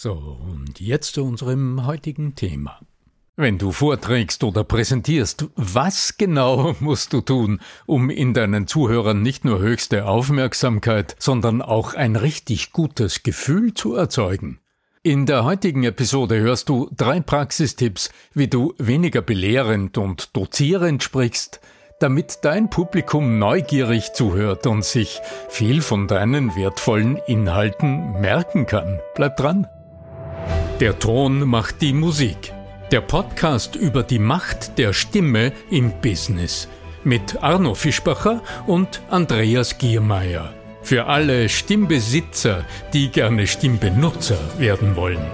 So, und jetzt zu unserem heutigen Thema. Wenn du vorträgst oder präsentierst, was genau musst du tun, um in deinen Zuhörern nicht nur höchste Aufmerksamkeit, sondern auch ein richtig gutes Gefühl zu erzeugen? In der heutigen Episode hörst du drei Praxistipps, wie du weniger belehrend und dozierend sprichst, damit dein Publikum neugierig zuhört und sich viel von deinen wertvollen Inhalten merken kann. Bleib dran. Der Ton macht die Musik. Der Podcast über die Macht der Stimme im Business mit Arno Fischbacher und Andreas Giermeier. Für alle Stimmbesitzer, die gerne Stimmbenutzer werden wollen.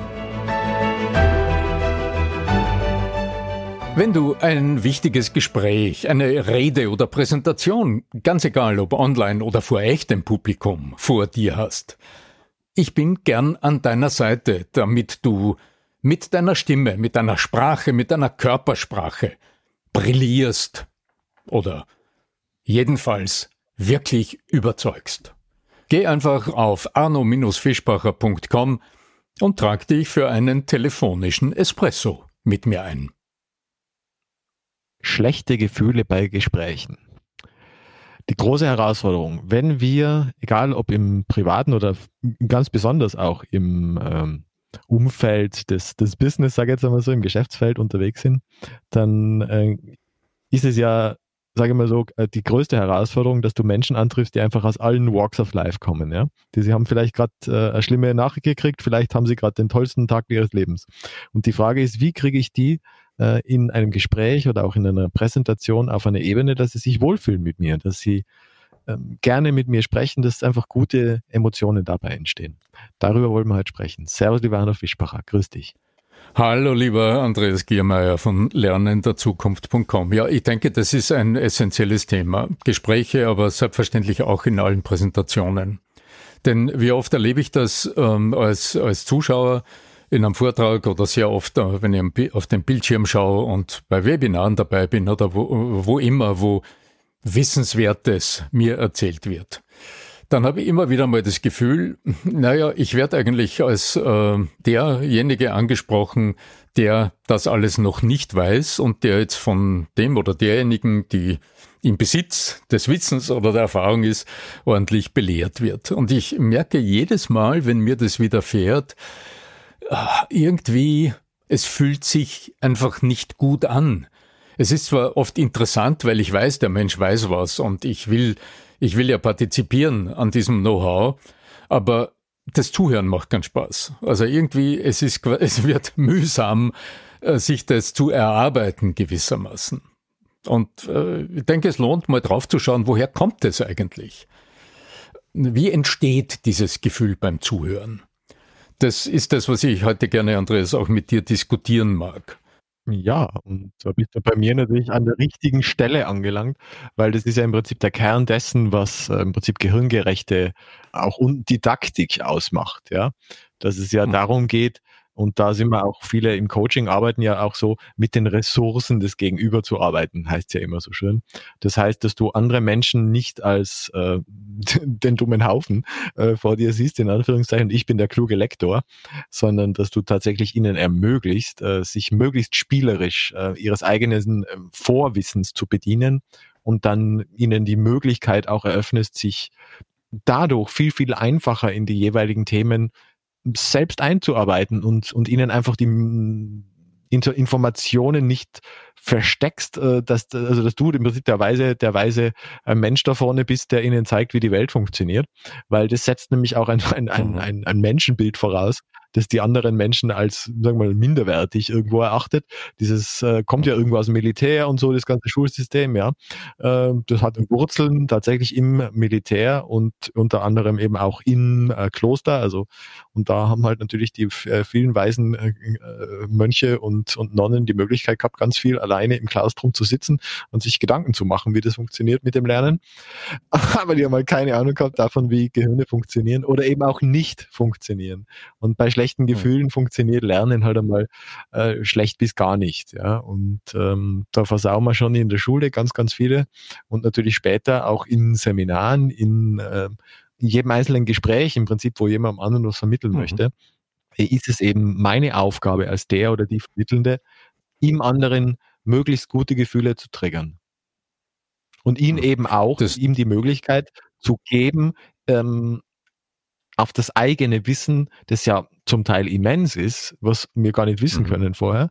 Wenn du ein wichtiges Gespräch, eine Rede oder Präsentation, ganz egal ob online oder vor echtem Publikum, vor dir hast, ich bin gern an deiner Seite, damit du mit deiner Stimme, mit deiner Sprache, mit deiner Körpersprache brillierst oder jedenfalls wirklich überzeugst. Geh einfach auf arno-fischbacher.com und trag dich für einen telefonischen Espresso mit mir ein schlechte Gefühle bei Gesprächen. Die große Herausforderung, wenn wir, egal ob im privaten oder ganz besonders auch im ähm, Umfeld des, des Business, sage ich jetzt einmal so, im Geschäftsfeld unterwegs sind, dann äh, ist es ja, sage ich mal so, äh, die größte Herausforderung, dass du Menschen antriffst, die einfach aus allen Walks of Life kommen. Ja? Die sie haben vielleicht gerade äh, eine schlimme Nachricht gekriegt, vielleicht haben sie gerade den tollsten Tag ihres Lebens. Und die Frage ist, wie kriege ich die äh, in einem Gespräch oder auch in einer Präsentation auf eine Ebene, dass sie sich wohlfühlen mit mir, dass sie ähm, gerne mit mir sprechen, dass einfach gute Emotionen dabei entstehen. Darüber wollen wir heute sprechen. Servus, lieber Hanno Fischbacher. Grüß dich. Hallo, lieber Andreas Giermeier von lernenderzukunft.com. Ja, ich denke, das ist ein essentielles Thema. Gespräche, aber selbstverständlich auch in allen Präsentationen. Denn wie oft erlebe ich das ähm, als, als Zuschauer, in einem Vortrag oder sehr oft, äh, wenn ich auf den Bildschirm schaue und bei Webinaren dabei bin oder wo, wo immer, wo Wissenswertes mir erzählt wird. Dann habe ich immer wieder mal das Gefühl, naja, ich werde eigentlich als äh, derjenige angesprochen, der das alles noch nicht weiß und der jetzt von dem oder derjenigen, die im Besitz des Wissens oder der Erfahrung ist, ordentlich belehrt wird. Und ich merke jedes Mal, wenn mir das widerfährt, irgendwie, es fühlt sich einfach nicht gut an. Es ist zwar oft interessant, weil ich weiß, der Mensch weiß was und ich will, ich will ja partizipieren an diesem Know-how, aber das Zuhören macht keinen Spaß. Also irgendwie, es ist, es wird mühsam, äh, sich das zu erarbeiten gewissermaßen. Und äh, ich denke, es lohnt mal draufzuschauen, woher kommt es eigentlich? Wie entsteht dieses Gefühl beim Zuhören? Das ist das, was ich heute gerne, Andreas, auch mit dir diskutieren mag. Ja, und da bist du bei mir natürlich an der richtigen Stelle angelangt, weil das ist ja im Prinzip der Kern dessen, was äh, im Prinzip gehirngerechte auch Didaktik ausmacht, ja. Dass es ja mhm. darum geht, Und da sind wir auch viele im Coaching arbeiten ja auch so mit den Ressourcen des Gegenüber zu arbeiten, heißt ja immer so schön. Das heißt, dass du andere Menschen nicht als äh, den dummen Haufen äh, vor dir siehst, in Anführungszeichen, ich bin der kluge Lektor, sondern dass du tatsächlich ihnen ermöglicht, äh, sich möglichst spielerisch äh, ihres eigenen äh, Vorwissens zu bedienen und dann ihnen die Möglichkeit auch eröffnest, sich dadurch viel, viel einfacher in die jeweiligen Themen selbst einzuarbeiten und, und ihnen einfach die Informationen nicht versteckst, äh, dass, also dass du im Prinzip der weise, der weise äh, Mensch da vorne bist, der ihnen zeigt, wie die Welt funktioniert. Weil das setzt nämlich auch ein, ein, ein, mhm. ein, ein Menschenbild voraus, das die anderen Menschen als, sagen wir mal, minderwertig irgendwo erachtet. Dieses äh, kommt ja irgendwo aus dem Militär und so, das ganze Schulsystem, ja. Äh, das hat Wurzeln tatsächlich im Militär und unter anderem eben auch in äh, Kloster. Also, und da haben halt natürlich die äh, vielen weisen äh, äh, Mönche und, und Nonnen die Möglichkeit gehabt, ganz viel alleine im Klaustrum zu sitzen und sich Gedanken zu machen, wie das funktioniert mit dem Lernen. Aber die haben halt keine Ahnung gehabt davon, wie Gehirne funktionieren oder eben auch nicht funktionieren. Und bei schlechten Gefühlen funktioniert Lernen halt einmal äh, schlecht bis gar nicht. Ja? Und ähm, da versauen wir schon in der Schule ganz, ganz viele und natürlich später auch in Seminaren, in, äh, in jedem einzelnen Gespräch im Prinzip, wo jemand am anderen was vermitteln mhm. möchte, ist es eben meine Aufgabe als der oder die Vermittelnde, ihm anderen möglichst gute Gefühle zu triggern. Und ihn mhm. eben auch, das ihm die Möglichkeit zu geben, ähm, auf das eigene Wissen, das ja zum Teil immens ist, was wir gar nicht wissen mhm. können vorher,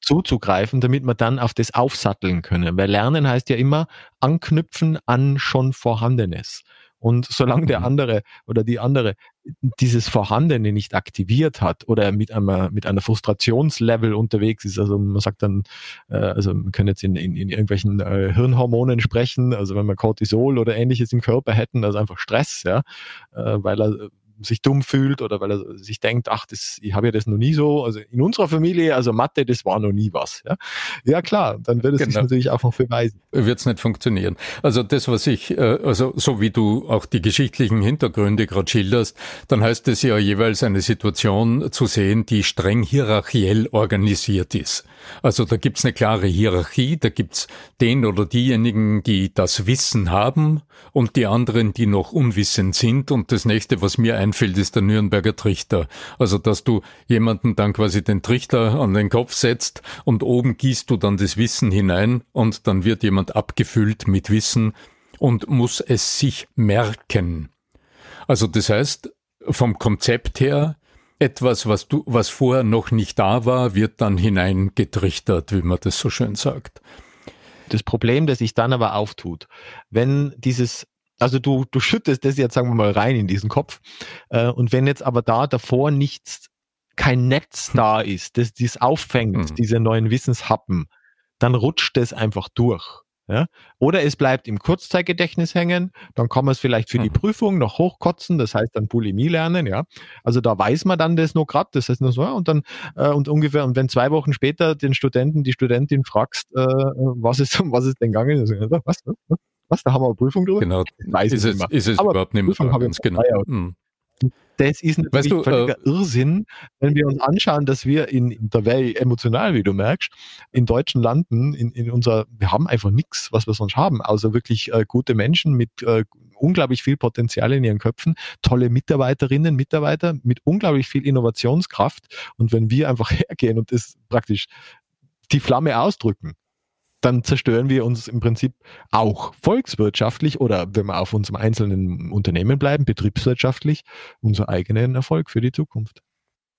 zuzugreifen, damit wir dann auf das aufsatteln können. Weil Lernen heißt ja immer anknüpfen an schon Vorhandenes. Und solange der mhm. andere oder die andere dieses Vorhandene nicht aktiviert hat oder mit einer, mit einer Frustrationslevel unterwegs ist, also man sagt dann, äh, also man kann jetzt in, in, in irgendwelchen äh, Hirnhormonen sprechen, also wenn wir Cortisol oder ähnliches im Körper hätten, also einfach Stress, ja, äh, weil er sich dumm fühlt oder weil er sich denkt, ach, das, ich habe ja das noch nie so. Also in unserer Familie, also Mathe, das war noch nie was. Ja, ja klar, dann wird es genau. sich natürlich auch noch beweisen. Wird es nicht funktionieren. Also das, was ich, äh, also so wie du auch die geschichtlichen Hintergründe gerade schilderst, dann heißt es ja jeweils eine Situation zu sehen, die streng hierarchiell organisiert ist. Also da gibt's eine klare Hierarchie, da gibt's den oder diejenigen, die das Wissen haben und die anderen, die noch unwissend sind. Und das nächste, was mir einfällt, ist der Nürnberger Trichter. Also dass du jemanden dann quasi den Trichter an den Kopf setzt und oben gießt du dann das Wissen hinein und dann wird jemand abgefüllt mit Wissen und muss es sich merken. Also das heißt, vom Konzept her etwas, was du, was vorher noch nicht da war, wird dann hineingetrichtert, wie man das so schön sagt. Das Problem, das sich dann aber auftut, wenn dieses also du, du schüttest das jetzt, sagen wir mal, rein in diesen Kopf. Äh, und wenn jetzt aber da davor nichts, kein Netz hm. da ist, das dies auffängt, mhm. diese neuen Wissenshappen, dann rutscht es einfach durch. Ja? Oder es bleibt im Kurzzeitgedächtnis hängen, dann kann man es vielleicht für die mhm. Prüfung noch hochkotzen, das heißt dann Bulimie lernen, ja. Also da weiß man dann das nur gerade, das heißt nur so, und dann äh, und ungefähr, und wenn zwei Wochen später den Studenten, die Studentin fragst, äh, was ist, was ist denn gegangen, ist, was, was, was, da haben wir eine Prüfung drüber? Genau, weiß ist, es, ist es Aber überhaupt nicht mehr ganz genau. Mhm. Das ist natürlich weißt du, völliger äh, Irrsinn, wenn wir uns anschauen, dass wir in, in der Welt emotional, wie du merkst, in deutschen Landen, in, in unser, wir haben einfach nichts, was wir sonst haben, außer wirklich äh, gute Menschen mit äh, unglaublich viel Potenzial in ihren Köpfen, tolle Mitarbeiterinnen, Mitarbeiter mit unglaublich viel Innovationskraft. Und wenn wir einfach hergehen und das praktisch die Flamme ausdrücken, dann zerstören wir uns im Prinzip auch volkswirtschaftlich oder wenn wir auf unserem einzelnen Unternehmen bleiben, betriebswirtschaftlich, unseren eigenen Erfolg für die Zukunft.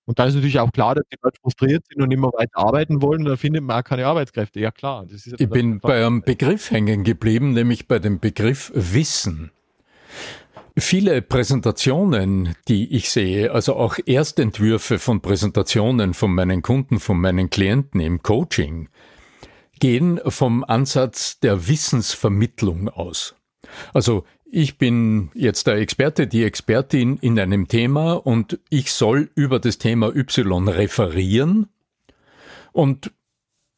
Und dann ist natürlich auch klar, dass die Leute frustriert sind und immer weiter arbeiten wollen, da findet man auch keine Arbeitskräfte. Ja klar. Ich bin bei einem Begriff hängen geblieben, nämlich bei dem Begriff Wissen. Viele Präsentationen, die ich sehe, also auch Erstentwürfe von Präsentationen von meinen Kunden, von meinen Klienten im Coaching, gehen vom Ansatz der Wissensvermittlung aus. Also ich bin jetzt der Experte, die Expertin in einem Thema und ich soll über das Thema Y referieren. Und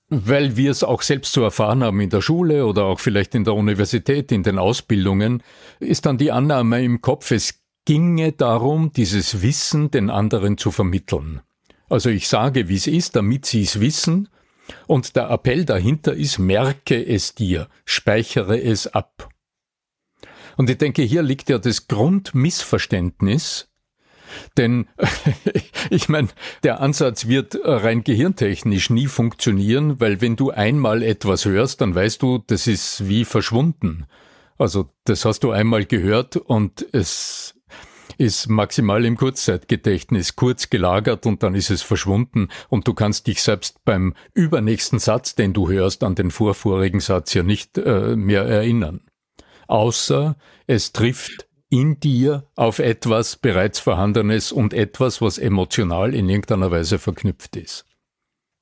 weil wir es auch selbst zu erfahren haben in der Schule oder auch vielleicht in der Universität, in den Ausbildungen, ist dann die Annahme im Kopf, es ginge darum, dieses Wissen den anderen zu vermitteln. Also ich sage, wie es ist, damit Sie es wissen. Und der Appell dahinter ist, merke es dir, speichere es ab. Und ich denke, hier liegt ja das Grundmissverständnis, denn ich meine, der Ansatz wird rein gehirntechnisch nie funktionieren, weil wenn du einmal etwas hörst, dann weißt du, das ist wie verschwunden. Also das hast du einmal gehört und es ist maximal im Kurzzeitgedächtnis kurz gelagert und dann ist es verschwunden und du kannst dich selbst beim übernächsten Satz, den du hörst, an den vorvorigen Satz ja nicht äh, mehr erinnern. Außer es trifft in dir auf etwas bereits Vorhandenes und etwas, was emotional in irgendeiner Weise verknüpft ist.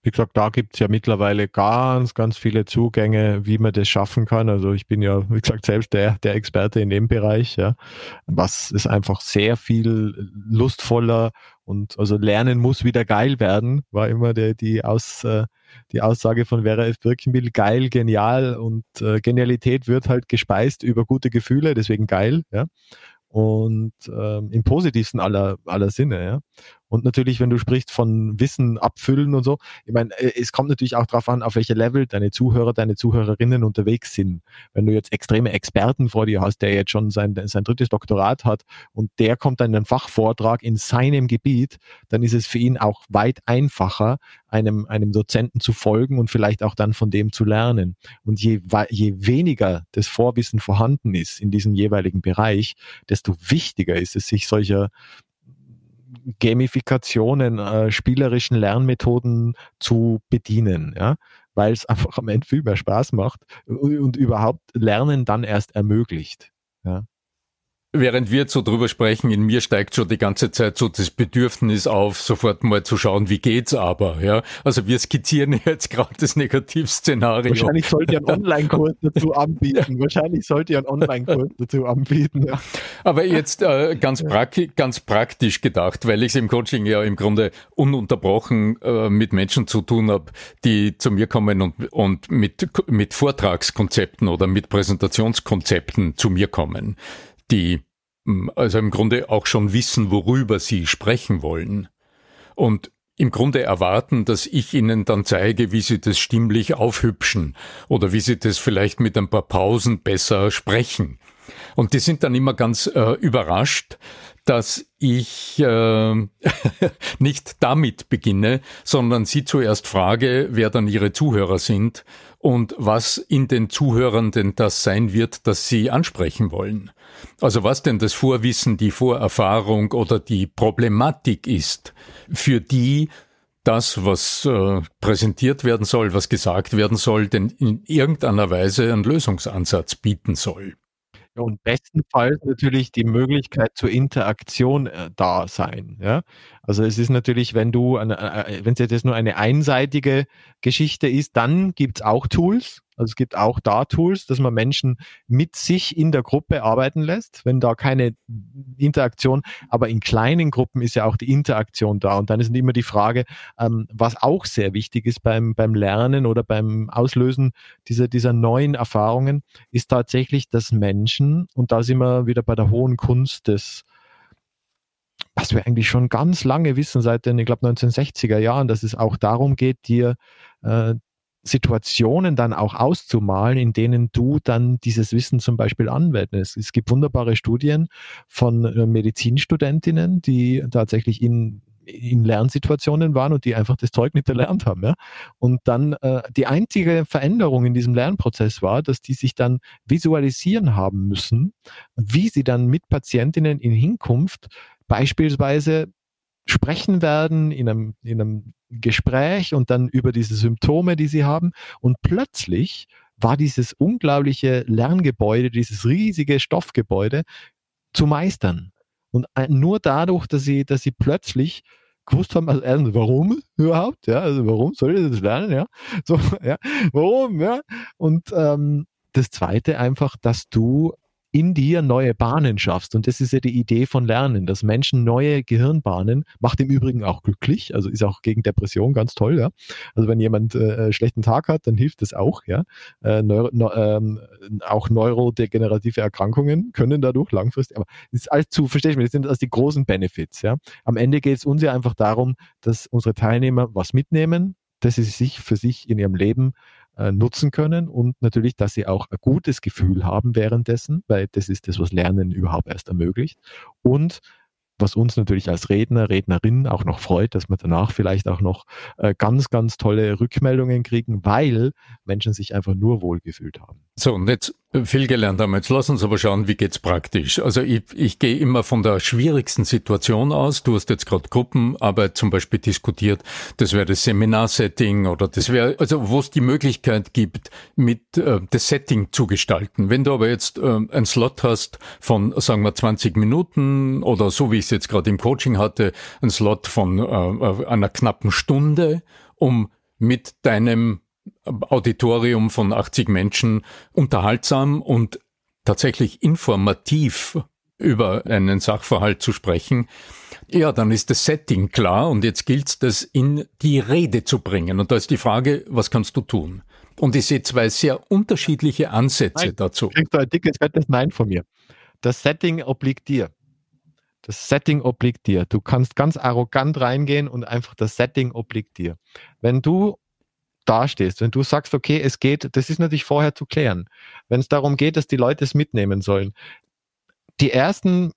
Wie gesagt, da gibt es ja mittlerweile ganz, ganz viele Zugänge, wie man das schaffen kann. Also ich bin ja, wie gesagt, selbst der, der Experte in dem Bereich, ja. Was ist einfach sehr viel lustvoller und also Lernen muss wieder geil werden, war immer der, die, Aus, äh, die Aussage von Vera F. Birkenbill, geil, genial und äh, Genialität wird halt gespeist über gute Gefühle, deswegen geil, ja und ähm, im positivsten aller, aller Sinne. Ja? Und natürlich, wenn du sprichst von Wissen abfüllen und so, ich meine, äh, es kommt natürlich auch darauf an, auf welcher Level deine Zuhörer, deine Zuhörerinnen unterwegs sind. Wenn du jetzt extreme Experten vor dir hast, der jetzt schon sein, sein drittes Doktorat hat und der kommt dann in einen Fachvortrag in seinem Gebiet, dann ist es für ihn auch weit einfacher, einem, einem Dozenten zu folgen und vielleicht auch dann von dem zu lernen. Und je, je weniger das Vorwissen vorhanden ist in diesem jeweiligen Bereich, desto wichtiger ist es, sich solcher Gamifikationen, äh, spielerischen Lernmethoden zu bedienen, ja, weil es einfach am Ende viel mehr Spaß macht und, und überhaupt Lernen dann erst ermöglicht. Ja. Während wir so drüber sprechen, in mir steigt schon die ganze Zeit so das Bedürfnis auf, sofort mal zu schauen, wie geht's aber, ja. Also wir skizzieren jetzt gerade das Negativszenario. Wahrscheinlich sollt ihr einen Online-Kurs dazu anbieten. Wahrscheinlich sollt ihr einen Online-Kurs dazu anbieten, ja. Aber jetzt äh, ganz, praktisch, ganz praktisch gedacht, weil ich es im Coaching ja im Grunde ununterbrochen äh, mit Menschen zu tun habe, die zu mir kommen und, und mit, mit Vortragskonzepten oder mit Präsentationskonzepten zu mir kommen die hm, also im Grunde auch schon wissen, worüber sie sprechen wollen. Und im Grunde erwarten, dass ich ihnen dann zeige, wie sie das stimmlich aufhübschen oder wie sie das vielleicht mit ein paar Pausen besser sprechen. Und die sind dann immer ganz äh, überrascht, dass ich äh, nicht damit beginne, sondern sie zuerst frage, wer dann ihre Zuhörer sind und was in den Zuhörern denn das sein wird, das sie ansprechen wollen. Also was denn das Vorwissen, die Vorerfahrung oder die Problematik ist, für die das, was äh, präsentiert werden soll, was gesagt werden soll, denn in irgendeiner Weise einen Lösungsansatz bieten soll. Und bestenfalls natürlich die Möglichkeit zur Interaktion äh, da sein. Ja? Also es ist natürlich, wenn du, äh, äh, wenn es jetzt nur eine einseitige Geschichte ist, dann gibt's auch Tools. Also es gibt auch da Tools, dass man Menschen mit sich in der Gruppe arbeiten lässt, wenn da keine Interaktion, aber in kleinen Gruppen ist ja auch die Interaktion da. Und dann ist immer die Frage, ähm, was auch sehr wichtig ist beim, beim Lernen oder beim Auslösen dieser, dieser neuen Erfahrungen, ist tatsächlich, dass Menschen, und da sind wir wieder bei der hohen Kunst des was wir eigentlich schon ganz lange wissen, seit den, ich glaube, 1960er Jahren, dass es auch darum geht, dir äh, Situationen dann auch auszumalen, in denen du dann dieses Wissen zum Beispiel anwendest. Es gibt wunderbare Studien von äh, Medizinstudentinnen, die tatsächlich in in Lernsituationen waren und die einfach das Zeug nicht erlernt haben. Ja? Und dann äh, die einzige Veränderung in diesem Lernprozess war, dass die sich dann visualisieren haben müssen, wie sie dann mit Patientinnen in Hinkunft beispielsweise sprechen werden in einem, in einem Gespräch und dann über diese Symptome, die sie haben. Und plötzlich war dieses unglaubliche Lerngebäude, dieses riesige Stoffgebäude zu meistern. Und nur dadurch, dass sie, dass sie plötzlich gewusst haben, also erstens, warum überhaupt, ja, also warum soll ich das lernen, ja, so, ja, warum, ja, und ähm, das zweite einfach, dass du in dir neue Bahnen schaffst. Und das ist ja die Idee von Lernen, dass Menschen neue Gehirnbahnen, macht im Übrigen auch glücklich, also ist auch gegen Depression ganz toll, ja. Also wenn jemand äh, schlechten Tag hat, dann hilft das auch, ja. Äh, Neuro, ne, ähm, auch neurodegenerative Erkrankungen können dadurch langfristig, aber das ist allzu, verstehe ich mich, das sind also die großen Benefits, ja. Am Ende geht es uns ja einfach darum, dass unsere Teilnehmer was mitnehmen, dass sie sich für sich in ihrem Leben äh, nutzen können und natürlich, dass sie auch ein gutes Gefühl haben währenddessen, weil das ist das, was Lernen überhaupt erst ermöglicht. Und was uns natürlich als Redner, Rednerin auch noch freut, dass wir danach vielleicht auch noch äh, ganz, ganz tolle Rückmeldungen kriegen, weil Menschen sich einfach nur wohlgefühlt haben. So, und jetzt viel gelernt haben. Jetzt lass uns aber schauen, wie geht's praktisch. Also ich, ich gehe immer von der schwierigsten Situation aus. Du hast jetzt gerade Gruppenarbeit zum Beispiel diskutiert. Das wäre das Seminarsetting oder das wäre, also wo es die Möglichkeit gibt, mit äh, das Setting zu gestalten. Wenn du aber jetzt äh, einen Slot hast von, sagen wir, 20 Minuten oder so wie ich es jetzt gerade im Coaching hatte, einen Slot von äh, einer knappen Stunde, um mit deinem Auditorium von 80 Menschen unterhaltsam und tatsächlich informativ über einen Sachverhalt zu sprechen, ja, dann ist das Setting klar und jetzt gilt es, das in die Rede zu bringen. Und da ist die Frage, was kannst du tun? Und ich sehe zwei sehr unterschiedliche Ansätze Nein, dazu. Kriegst du ein dickes, fettes Nein von mir. Das Setting obliegt dir. Das Setting obliegt dir. Du kannst ganz arrogant reingehen und einfach das Setting obliegt dir. Wenn du dastehst, wenn du sagst, okay, es geht, das ist natürlich vorher zu klären. Wenn es darum geht, dass die Leute es mitnehmen sollen, die ersten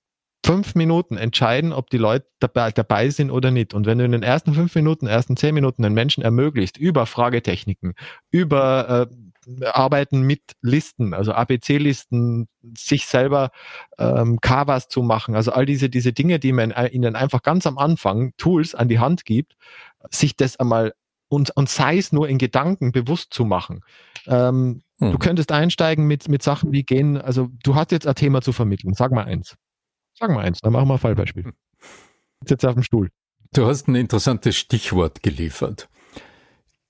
fünf Minuten entscheiden, ob die Leute dabei, dabei sind oder nicht. Und wenn du in den ersten fünf Minuten, ersten zehn Minuten den Menschen ermöglicht, über Fragetechniken, über äh, Arbeiten mit Listen, also ABC-Listen, sich selber ähm, Kavas zu machen, also all diese, diese Dinge, die man ihnen einfach ganz am Anfang Tools an die Hand gibt, sich das einmal und, und sei es nur in Gedanken bewusst zu machen. Ähm, hm. Du könntest einsteigen mit, mit Sachen wie gehen, also du hast jetzt ein Thema zu vermitteln. Sag mal eins. Sag mal eins, dann machen wir ein Fallbeispiel. Jetzt auf dem Stuhl. Du hast ein interessantes Stichwort geliefert.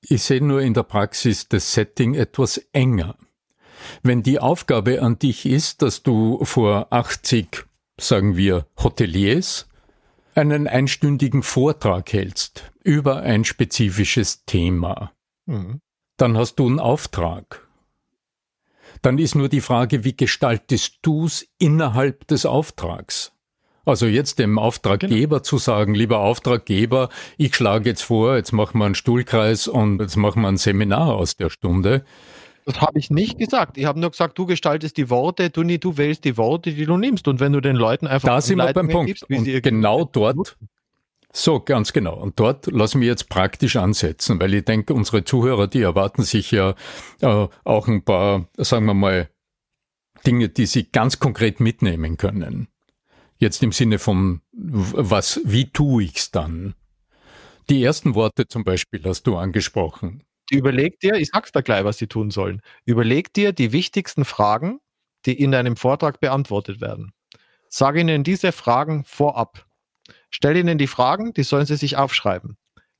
Ich sehe nur in der Praxis das Setting etwas enger. Wenn die Aufgabe an dich ist, dass du vor 80, sagen wir, Hoteliers einen einstündigen Vortrag hältst über ein spezifisches Thema, mhm. dann hast du einen Auftrag. Dann ist nur die Frage, wie gestaltest du es innerhalb des Auftrags? Also jetzt dem Auftraggeber genau. zu sagen, lieber Auftraggeber, ich schlage jetzt vor, jetzt machen wir einen Stuhlkreis und jetzt machen wir ein Seminar aus der Stunde. Das habe ich nicht gesagt. Ich habe nur gesagt, du gestaltest die Worte, du, nie, du wählst die Worte, die du nimmst. Und wenn du den Leuten einfach. Da sind wir beim Punkt. Gibst, und genau dort. So, ganz genau. Und dort lassen wir jetzt praktisch ansetzen, weil ich denke, unsere Zuhörer, die erwarten sich ja äh, auch ein paar, sagen wir mal, Dinge, die sie ganz konkret mitnehmen können. Jetzt im Sinne von, was, wie tue ich's dann? Die ersten Worte zum Beispiel hast du angesprochen. Überleg dir, ich sag's da gleich, was sie tun sollen. Überleg dir die wichtigsten Fragen, die in deinem Vortrag beantwortet werden. Sag ihnen diese Fragen vorab. Stell ihnen die Fragen, die sollen sie sich aufschreiben.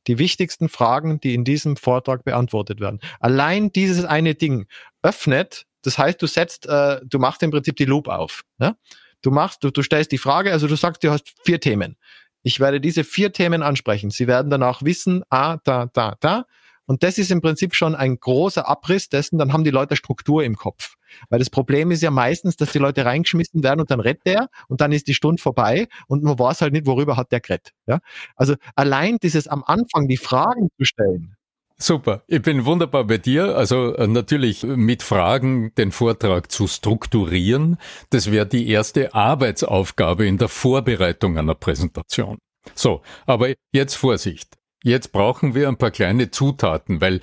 Die wichtigsten Fragen, die in diesem Vortrag beantwortet werden. Allein dieses eine Ding öffnet, das heißt, du setzt, äh, du machst im Prinzip die Loop auf. Ne? Du machst, du, du stellst die Frage, also du sagst, du hast vier Themen. Ich werde diese vier Themen ansprechen. Sie werden danach wissen, ah, da, da, da. Und das ist im Prinzip schon ein großer Abriss dessen, dann haben die Leute Struktur im Kopf. Weil das Problem ist ja meistens, dass die Leute reingeschmissen werden und dann rettet der und dann ist die Stunde vorbei und man weiß halt nicht, worüber hat der gerettet. Ja? Also allein dieses am Anfang die Fragen zu stellen, Super, ich bin wunderbar bei dir. Also äh, natürlich mit Fragen den Vortrag zu strukturieren, das wäre die erste Arbeitsaufgabe in der Vorbereitung einer Präsentation. So, aber jetzt Vorsicht. Jetzt brauchen wir ein paar kleine Zutaten, weil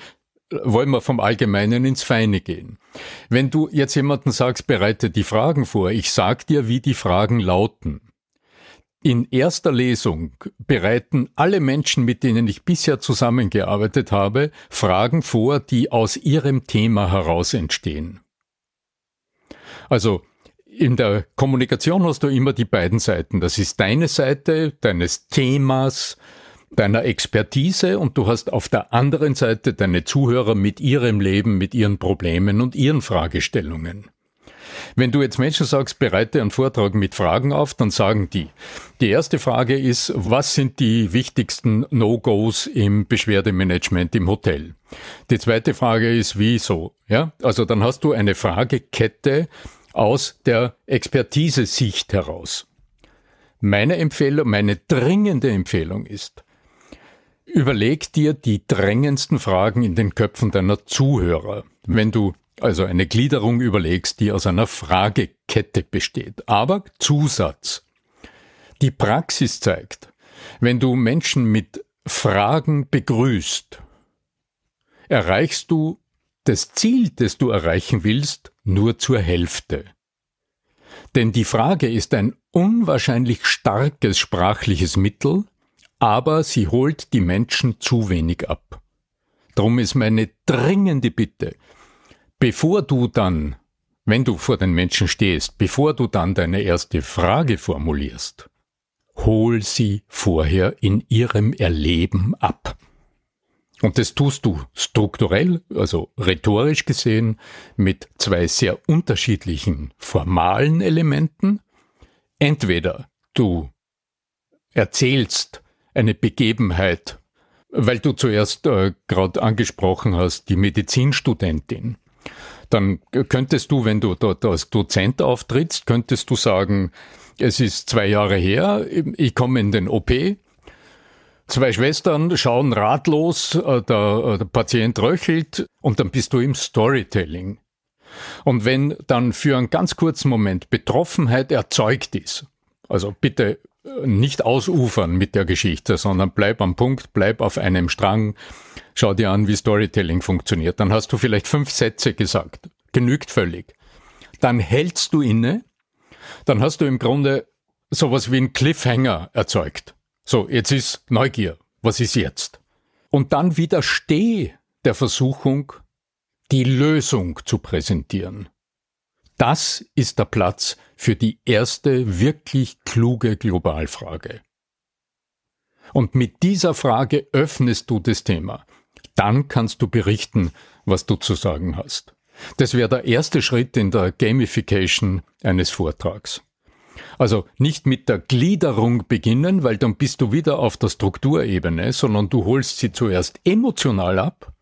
äh, wollen wir vom Allgemeinen ins Feine gehen. Wenn du jetzt jemanden sagst, bereite die Fragen vor, ich sag dir, wie die Fragen lauten. In erster Lesung bereiten alle Menschen, mit denen ich bisher zusammengearbeitet habe, Fragen vor, die aus ihrem Thema heraus entstehen. Also in der Kommunikation hast du immer die beiden Seiten. Das ist deine Seite, deines Themas, deiner Expertise und du hast auf der anderen Seite deine Zuhörer mit ihrem Leben, mit ihren Problemen und ihren Fragestellungen. Wenn du jetzt Menschen sagst, bereite einen Vortrag mit Fragen auf, dann sagen die. Die erste Frage ist, was sind die wichtigsten No-Gos im Beschwerdemanagement im Hotel? Die zweite Frage ist, wieso? Ja, also dann hast du eine Fragekette aus der Expertise-Sicht heraus. Meine Empfehlung, meine dringende Empfehlung ist, überleg dir die drängendsten Fragen in den Köpfen deiner Zuhörer. Wenn du also eine Gliederung überlegst, die aus einer Fragekette besteht. Aber Zusatz. Die Praxis zeigt, wenn du Menschen mit Fragen begrüßt, erreichst du das Ziel, das du erreichen willst, nur zur Hälfte. Denn die Frage ist ein unwahrscheinlich starkes sprachliches Mittel, aber sie holt die Menschen zu wenig ab. Drum ist meine dringende Bitte, bevor du dann, wenn du vor den Menschen stehst, bevor du dann deine erste Frage formulierst, hol sie vorher in ihrem Erleben ab. Und das tust du strukturell, also rhetorisch gesehen, mit zwei sehr unterschiedlichen formalen Elementen. Entweder du erzählst eine Begebenheit, weil du zuerst äh, gerade angesprochen hast, die Medizinstudentin, dann könntest du, wenn du dort als Dozent auftrittst, könntest du sagen, es ist zwei Jahre her, ich komme in den OP, zwei Schwestern schauen ratlos, äh, der, äh, der Patient röchelt und dann bist du im Storytelling. Und wenn dann für einen ganz kurzen Moment Betroffenheit erzeugt ist, also bitte nicht ausufern mit der Geschichte, sondern bleib am Punkt, bleib auf einem Strang, schau dir an, wie Storytelling funktioniert. Dann hast du vielleicht fünf Sätze gesagt. Genügt völlig. Dann hältst du inne, dann hast du im Grunde sowas wie ein Cliffhanger erzeugt. So, jetzt ist Neugier. Was ist jetzt? Und dann widersteh der Versuchung, die Lösung zu präsentieren. Das ist der Platz für die erste wirklich kluge Globalfrage. Und mit dieser Frage öffnest du das Thema. Dann kannst du berichten, was du zu sagen hast. Das wäre der erste Schritt in der Gamification eines Vortrags. Also nicht mit der Gliederung beginnen, weil dann bist du wieder auf der Strukturebene, sondern du holst sie zuerst emotional ab,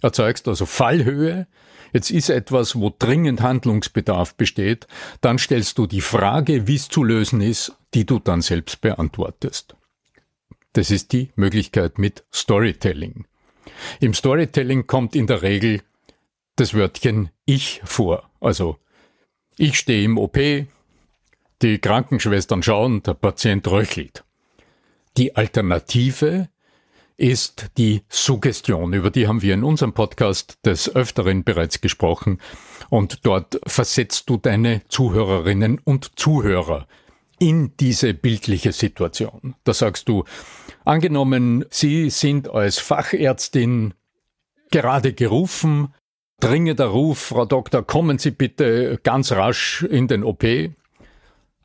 erzeugst also Fallhöhe, jetzt ist etwas, wo dringend Handlungsbedarf besteht, dann stellst du die Frage, wie es zu lösen ist, die du dann selbst beantwortest. Das ist die Möglichkeit mit Storytelling. Im Storytelling kommt in der Regel das Wörtchen ich vor. Also ich stehe im OP, die Krankenschwestern schauen, der Patient röchelt. Die Alternative ist die Suggestion. Über die haben wir in unserem Podcast des Öfteren bereits gesprochen. Und dort versetzt du deine Zuhörerinnen und Zuhörer in diese bildliche Situation. Da sagst du, angenommen, Sie sind als Fachärztin gerade gerufen, dringender Ruf, Frau Doktor, kommen Sie bitte ganz rasch in den OP.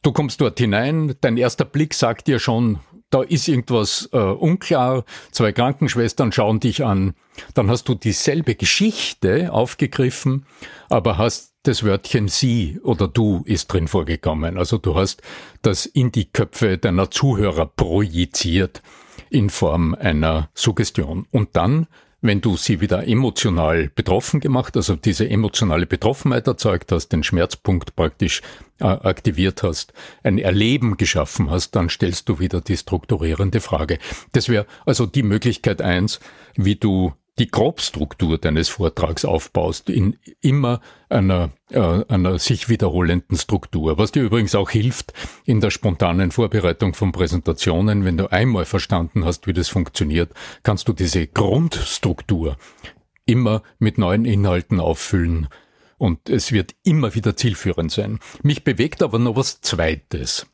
Du kommst dort hinein, dein erster Blick sagt dir schon, da ist irgendwas äh, unklar, zwei Krankenschwestern schauen dich an, dann hast du dieselbe Geschichte aufgegriffen, aber hast das Wörtchen sie oder du ist drin vorgekommen. Also du hast das in die Köpfe deiner Zuhörer projiziert in Form einer Suggestion. Und dann wenn du sie wieder emotional betroffen gemacht, also diese emotionale Betroffenheit erzeugt hast, den Schmerzpunkt praktisch äh, aktiviert hast, ein Erleben geschaffen hast, dann stellst du wieder die strukturierende Frage. Das wäre also die Möglichkeit eins, wie du die Grobstruktur deines Vortrags aufbaust in immer einer, äh, einer sich wiederholenden Struktur, was dir übrigens auch hilft in der spontanen Vorbereitung von Präsentationen. Wenn du einmal verstanden hast, wie das funktioniert, kannst du diese Grundstruktur immer mit neuen Inhalten auffüllen und es wird immer wieder zielführend sein. Mich bewegt aber noch was Zweites.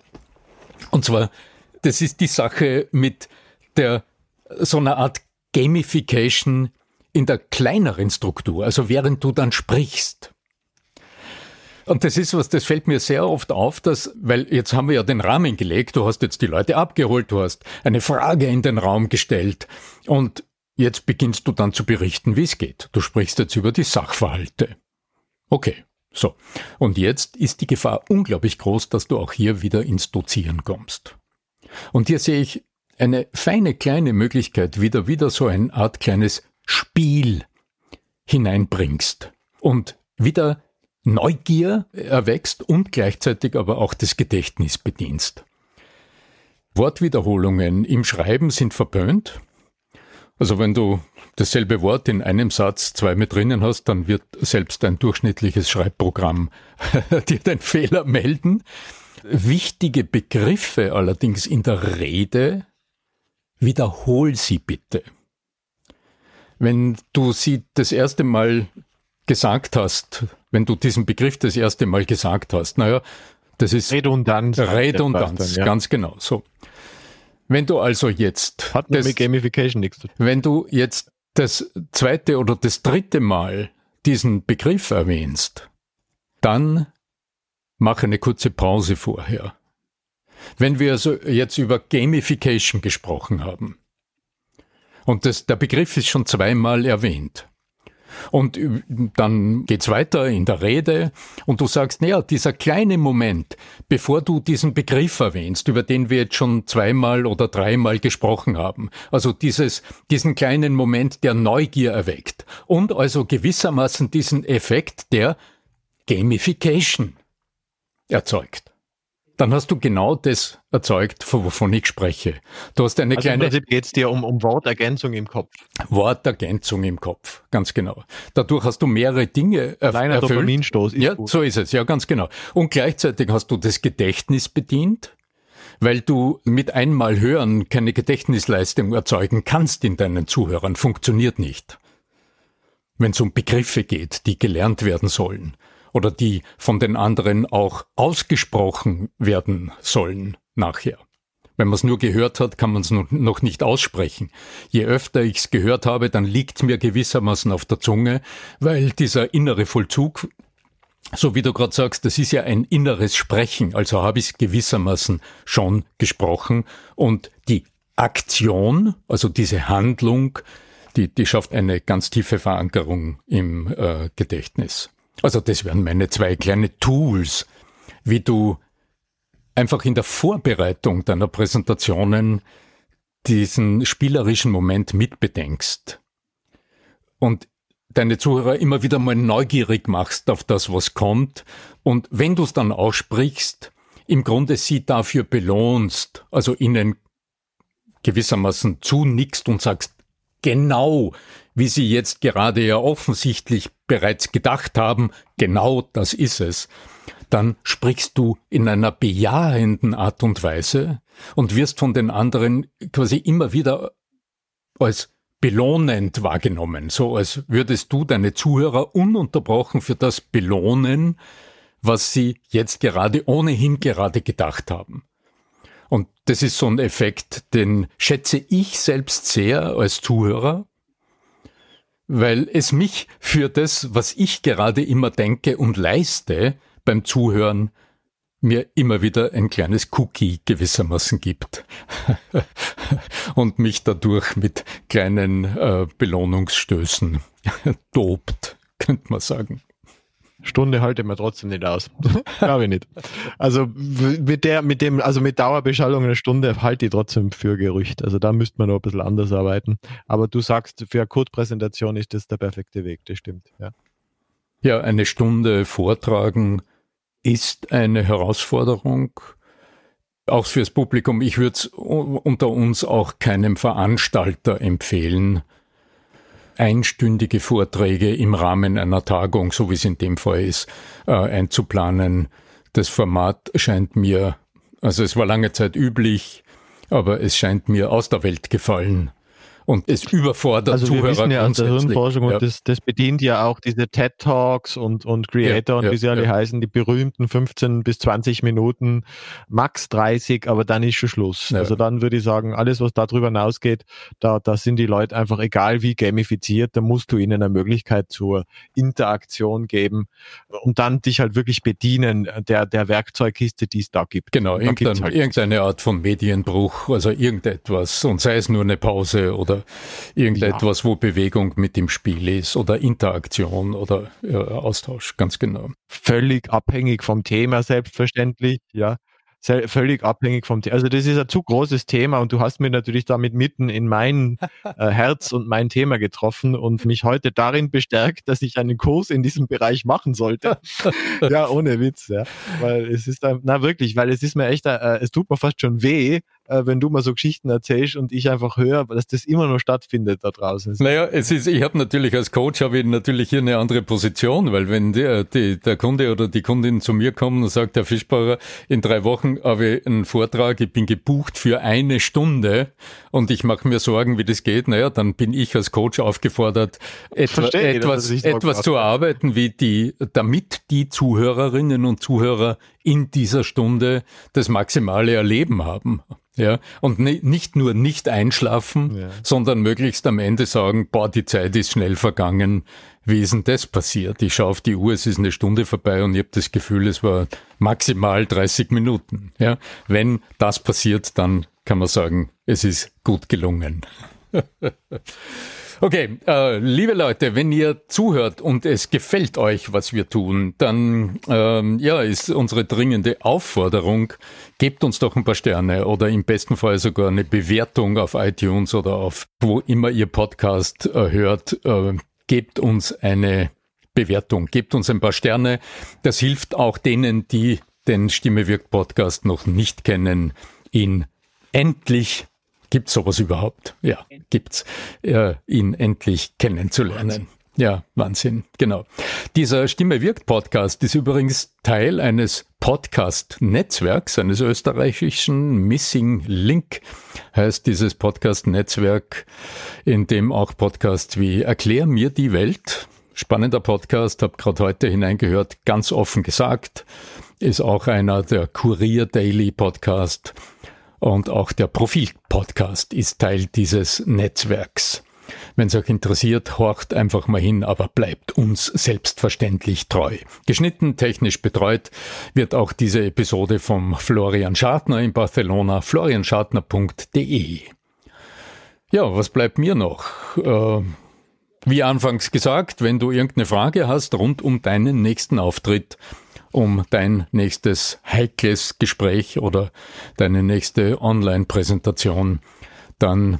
Und zwar, das ist die Sache mit der so einer Art Gamification in der kleineren Struktur, also während du dann sprichst. Und das ist was, das fällt mir sehr oft auf, dass, weil jetzt haben wir ja den Rahmen gelegt, du hast jetzt die Leute abgeholt, du hast eine Frage in den Raum gestellt und jetzt beginnst du dann zu berichten, wie es geht. Du sprichst jetzt über die Sachverhalte. Okay, So, und jetzt ist die Gefahr unglaublich groß, dass du auch hier wieder ins Dozieren kommst. Und hier sehe ich eine feine kleine Möglichkeit, wie du wieder so eine Art kleines Spiel hineinbringst und wieder Neugier erwächst und gleichzeitig aber auch das Gedächtnis bedienst. Wortwiederholungen im Schreiben sind verböhnt. Also wenn du dasselbe Wort in einem Satz zweimal drinnen hast, dann wird selbst ein durchschnittliches Schreibprogramm dir den Fehler melden. Wichtige Begriffe allerdings in der Rede, wiederhol sie bitte. Wenn du sie das erste Mal gesagt hast, wenn du diesen Begriff das erste Mal gesagt hast, naja, das ist Redundanz. Redundanz, dann, ja. ganz genau. So. Wenn du also jetzt. Hat das, mit Gamification nichts zu tun. Wenn du jetzt das zweite oder das dritte Mal diesen Begriff erwähnst, dann mach eine kurze Pause vorher. Wenn wir also jetzt über Gamification gesprochen haben, und das, der Begriff ist schon zweimal erwähnt, und dann geht's weiter in der Rede und du sagst, naja, dieser kleine Moment, bevor du diesen Begriff erwähnst, über den wir jetzt schon zweimal oder dreimal gesprochen haben, also dieses, diesen kleinen Moment, der Neugier erweckt und also gewissermaßen diesen Effekt der Gamification erzeugt dann hast du genau das erzeugt, wovon ich spreche. Du hast eine also kleine. Im Prinzip geht es dir um, um Wortergänzung im Kopf. Wortergänzung im Kopf, ganz genau. Dadurch hast du mehrere Dinge erf Kleiner erfüllt. Dopaminstoß. ja, gut. so ist es, ja, ganz genau. Und gleichzeitig hast du das Gedächtnis bedient, weil du mit einmal hören keine Gedächtnisleistung erzeugen kannst in deinen Zuhörern. Funktioniert nicht. Wenn es um Begriffe geht, die gelernt werden sollen oder die von den anderen auch ausgesprochen werden sollen nachher. Wenn man es nur gehört hat, kann man es noch nicht aussprechen. Je öfter ich es gehört habe, dann liegt mir gewissermaßen auf der Zunge, weil dieser innere Vollzug, so wie du gerade sagst, das ist ja ein inneres Sprechen, also habe ich es gewissermaßen schon gesprochen und die Aktion, also diese Handlung, die, die schafft eine ganz tiefe Verankerung im äh, Gedächtnis. Also das wären meine zwei kleine Tools, wie du einfach in der Vorbereitung deiner Präsentationen diesen spielerischen Moment mitbedenkst und deine Zuhörer immer wieder mal neugierig machst auf das, was kommt. Und wenn du es dann aussprichst, im Grunde sie dafür belohnst, also ihnen gewissermaßen zunickst und sagst, genau wie Sie jetzt gerade ja offensichtlich bereits gedacht haben, genau das ist es, dann sprichst du in einer bejahenden Art und Weise und wirst von den anderen quasi immer wieder als belohnend wahrgenommen, so als würdest du deine Zuhörer ununterbrochen für das belohnen, was sie jetzt gerade ohnehin gerade gedacht haben. Und das ist so ein Effekt, den schätze ich selbst sehr als Zuhörer, weil es mich für das, was ich gerade immer denke und leiste beim Zuhören, mir immer wieder ein kleines Cookie gewissermaßen gibt und mich dadurch mit kleinen äh, Belohnungsstößen dobt, könnte man sagen. Stunde halte man trotzdem nicht aus. Glaube ich nicht. Also mit der, mit dem, also mit Dauerbeschallung eine Stunde halte ich trotzdem für Gerücht. Also da müsste man noch ein bisschen anders arbeiten. Aber du sagst, für eine Kurzpräsentation ist das der perfekte Weg, das stimmt, ja. Ja, eine Stunde vortragen ist eine Herausforderung. Auch fürs Publikum. Ich würde es unter uns auch keinem Veranstalter empfehlen, einstündige Vorträge im Rahmen einer Tagung, so wie es in dem Fall ist, äh, einzuplanen. Das Format scheint mir, also es war lange Zeit üblich, aber es scheint mir aus der Welt gefallen und es überfordert also Zuhörer wir wissen ja aus der Hirnforschung ja. und das, das bedient ja auch diese TED Talks und, und Creator ja, und wie sie alle heißen, die berühmten 15 bis 20 Minuten, max 30, aber dann ist schon Schluss. Also dann würde ich sagen, alles, was darüber hinausgeht, da, da sind die Leute einfach, egal wie gamifiziert, da musst du ihnen eine Möglichkeit zur Interaktion geben und dann dich halt wirklich bedienen der, der Werkzeugkiste, die es da gibt. Genau, irgendein, halt irgendeine Art von Medienbruch, also irgendetwas und sei es nur eine Pause oder oder irgendetwas, ja. wo Bewegung mit im Spiel ist oder Interaktion oder äh, Austausch, ganz genau. Völlig abhängig vom Thema, selbstverständlich, ja völlig abhängig vom Thema. Also das ist ein zu großes Thema und du hast mir natürlich damit mitten in mein äh, Herz und mein Thema getroffen und mich heute darin bestärkt, dass ich einen Kurs in diesem Bereich machen sollte. ja, ohne Witz, ja. Weil es ist, na wirklich, weil es ist mir echt, äh, es tut mir fast schon weh, äh, wenn du mal so Geschichten erzählst und ich einfach höre, dass das immer noch stattfindet da draußen. Naja, es ist, ich habe natürlich als Coach habe ich natürlich hier eine andere Position, weil wenn der, die, der Kunde oder die Kundin zu mir kommt und sagt, Herr Fischbacher, in drei Wochen habe ich einen Vortrag, ich bin gebucht für eine Stunde und ich mache mir Sorgen, wie das geht, naja, dann bin ich als Coach aufgefordert, etwa, Verstehe, etwas, etwas zu arbeiten, wie die, damit die Zuhörerinnen und Zuhörer in dieser Stunde das maximale Erleben haben. Ja, und nicht nur nicht einschlafen, ja. sondern möglichst am Ende sagen, boah, die Zeit ist schnell vergangen. Wie ist denn das passiert? Ich schaue auf die Uhr, es ist eine Stunde vorbei und ich habe das Gefühl, es war maximal 30 Minuten. Ja, wenn das passiert, dann kann man sagen, es ist gut gelungen. Okay, äh, liebe Leute, wenn ihr zuhört und es gefällt euch, was wir tun, dann ähm, ja, ist unsere dringende Aufforderung, gebt uns doch ein paar Sterne oder im besten Fall sogar eine Bewertung auf iTunes oder auf wo immer ihr Podcast äh, hört. Äh, gebt uns eine Bewertung, gebt uns ein paar Sterne. Das hilft auch denen, die den Stimme wirkt Podcast noch nicht kennen, ihn endlich Gibt's sowas überhaupt? Ja, gibt's. Äh, ihn endlich kennenzulernen. Ja, Wahnsinn, genau. Dieser Stimme wirkt Podcast ist übrigens Teil eines Podcast-Netzwerks, eines österreichischen Missing Link heißt dieses Podcast-Netzwerk, in dem auch Podcasts wie Erklär mir die Welt, spannender Podcast, habe gerade heute hineingehört, ganz offen gesagt, ist auch einer der Kurier Daily Podcast und auch der Profil-Podcast ist Teil dieses Netzwerks. Wenn es euch interessiert, horcht einfach mal hin, aber bleibt uns selbstverständlich treu. Geschnitten, technisch betreut wird auch diese Episode vom Florian Schartner in Barcelona, florianschartner.de. Ja, was bleibt mir noch? Äh, wie anfangs gesagt, wenn du irgendeine Frage hast rund um deinen nächsten Auftritt, um dein nächstes heikles Gespräch oder deine nächste Online-Präsentation, dann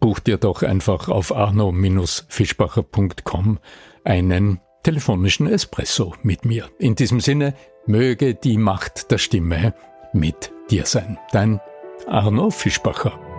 buch dir doch einfach auf arno-fischbacher.com einen telefonischen Espresso mit mir. In diesem Sinne, möge die Macht der Stimme mit dir sein. Dein Arno Fischbacher.